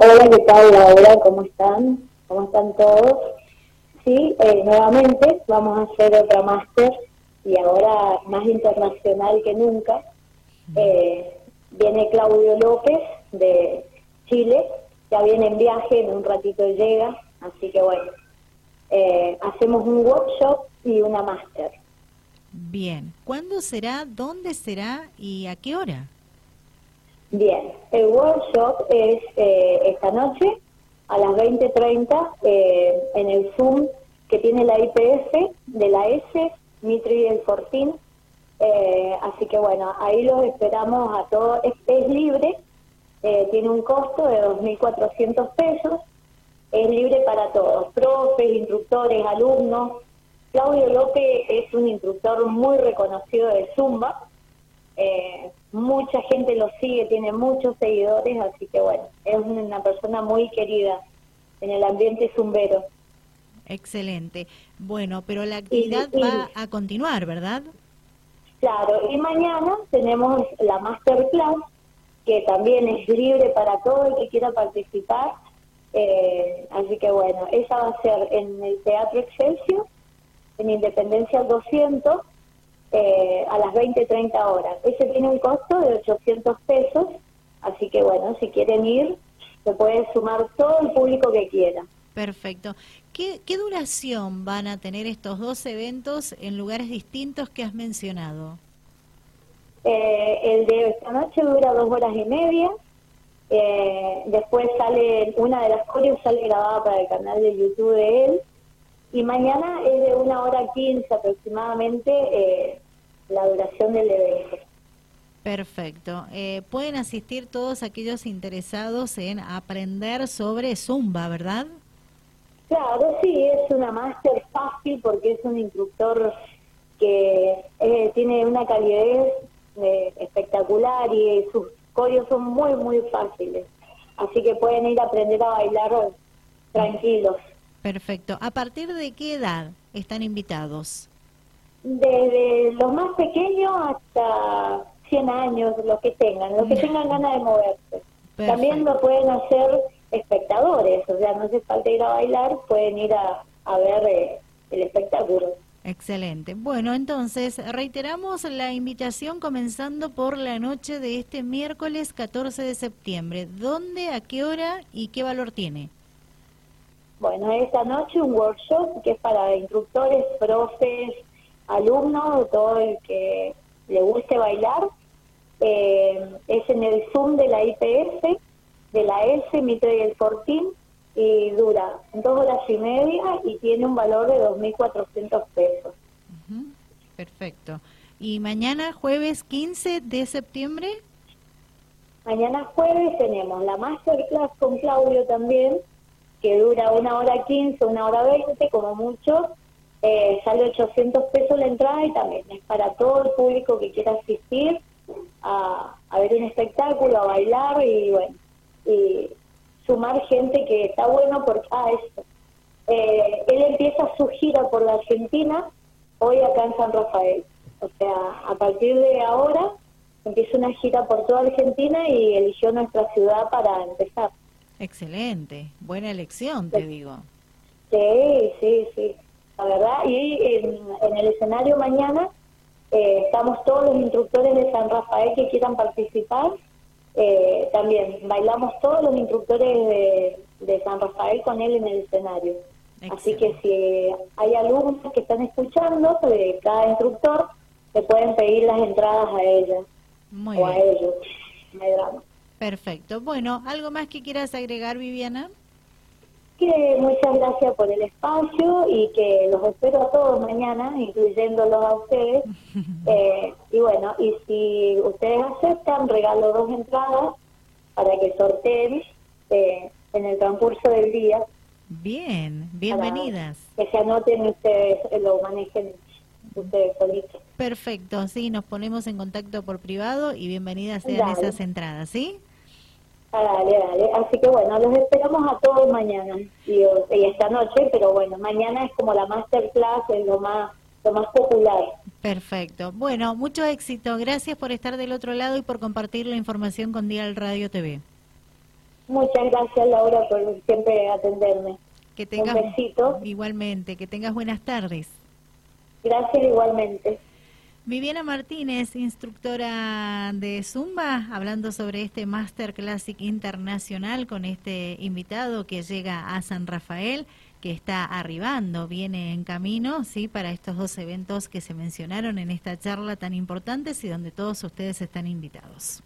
Hola, ¿qué tal Laura? ¿Cómo están? ¿Cómo están todos? Sí, eh, nuevamente vamos a hacer otra máster y ahora más internacional que nunca. Eh, viene Claudio López de Chile, ya viene en viaje, en un ratito llega, así que bueno, eh, hacemos un workshop y una máster. Bien, ¿cuándo será, dónde será y a qué hora? Bien, el workshop es eh, noche a las 20.30 eh, en el Zoom que tiene la IPF de la S, Mitri y el Fortín. Eh, así que bueno, ahí los esperamos a todos. Es, libre, eh, tiene un costo de 2.400 pesos, es libre para todos, profes, instructores, alumnos. Claudio López es un instructor muy reconocido de Zumba. Eh, mucha gente lo sigue, tiene muchos seguidores, así que bueno, es una persona muy querida en el ambiente zumbero. Excelente. Bueno, pero la actividad va a continuar, ¿verdad? Claro, y mañana tenemos la masterclass, que también es libre para todo el que quiera participar. Eh, así que bueno, esa va a ser en el Teatro Excelsior, en Independencia 200, eh, a las 20-30 horas. Ese tiene un costo de 800 pesos, así que bueno, si quieren ir, se puede sumar todo el público que quiera. Perfecto. ¿Qué, ¿Qué, duración van a tener estos dos eventos en lugares distintos que has mencionado? Eh, el de esta noche dura dos horas y media. Eh, después sale, una de las coreos sale grabada para el canal de YouTube de él. Y mañana es de una hora quince aproximadamente eh, la duración del evento. Perfecto. Eh, pueden asistir todos aquellos interesados en aprender sobre Zumba, ¿verdad? Claro, sí, es una máster fácil porque es un instructor que eh, tiene una calidez eh, espectacular y sus coreos son muy, muy fáciles. Así que pueden ir a aprender a bailar tranquilos. Perfecto. ¿A partir de qué edad están invitados? Desde los más pequeños hasta 100 años, los que tengan, los que tengan ganas de moverse. También lo pueden hacer espectadores, o sea, no hace falta ir a bailar, pueden ir a, ver eh, el espectáculo. Excelente. Bueno, entonces reiteramos la invitación comenzando por la noche de este miércoles 14 de septiembre. ¿Dónde, a qué hora y qué valor tiene? Bueno, esta noche un workshop que es para instructores, profes, alumnos, todo el que le guste bailar. Eh, es en el Zoom de la IPF, de la S, Mitre y el Fortín, y dura dos horas y media y tiene un valor de 2.400 pesos. Perfecto. ¿Y mañana, jueves 15 de septiembre? Mañana jueves tenemos la masterclass con Claudio también, que dura una hora quince, una hora veinte, como mucho. Eh, sale 800 pesos la entrada y también es para todo el público que quiera asistir a, ver un espectáculo, a bailar y bueno, y sumar gente que está bueno porque, ah, esto. Eh, él empieza su gira por la Argentina hoy acá en San Rafael. O sea, a partir de ahora empieza una gira por toda Argentina y eligió nuestra ciudad para empezar. Excelente, buena elección, te digo. Sí, sí, sí, la verdad. Y en, el escenario mañana eh, estamos todos los instructores de San Rafael que quieran participar. Eh, también bailamos todos los instructores de, San Rafael con él en el escenario. Así que si hay alumnos que están escuchando de cada instructor, se pueden pedir las entradas a ella o a ellos. No hay drama. Perfecto. Bueno, ¿algo más que quieras agregar, Viviana? Que muchas gracias por el espacio y que los espero a todos mañana, incluyéndolos a ustedes. Eh, y bueno, y si ustedes aceptan, regalo dos entradas para que sorteen eh, en el transcurso del día. Bien, bienvenidas. Que se anoten ustedes, lo manejen ustedes solitos. Perfecto, sí, nos ponemos en contacto por privado y bienvenidas sean esas entradas, ¿sí? Dale, dale. Así que bueno, los esperamos a todos mañana y, esta noche, pero bueno, mañana es como la masterclass, es lo más, lo más popular. Perfecto. Bueno, mucho éxito. Gracias por estar del otro lado y por compartir la información con Dial Radio TV. Muchas gracias Laura por siempre atenderme. Que tengas, Un besito. Igualmente, que tengas buenas tardes. Gracias igualmente. Viviana Martínez, instructora de Zumba, hablando sobre este Master Classic Internacional con este invitado que llega a San Rafael, que está arribando, viene en camino, sí, para estos dos eventos que se mencionaron en esta charla tan importantes y donde todos ustedes están invitados.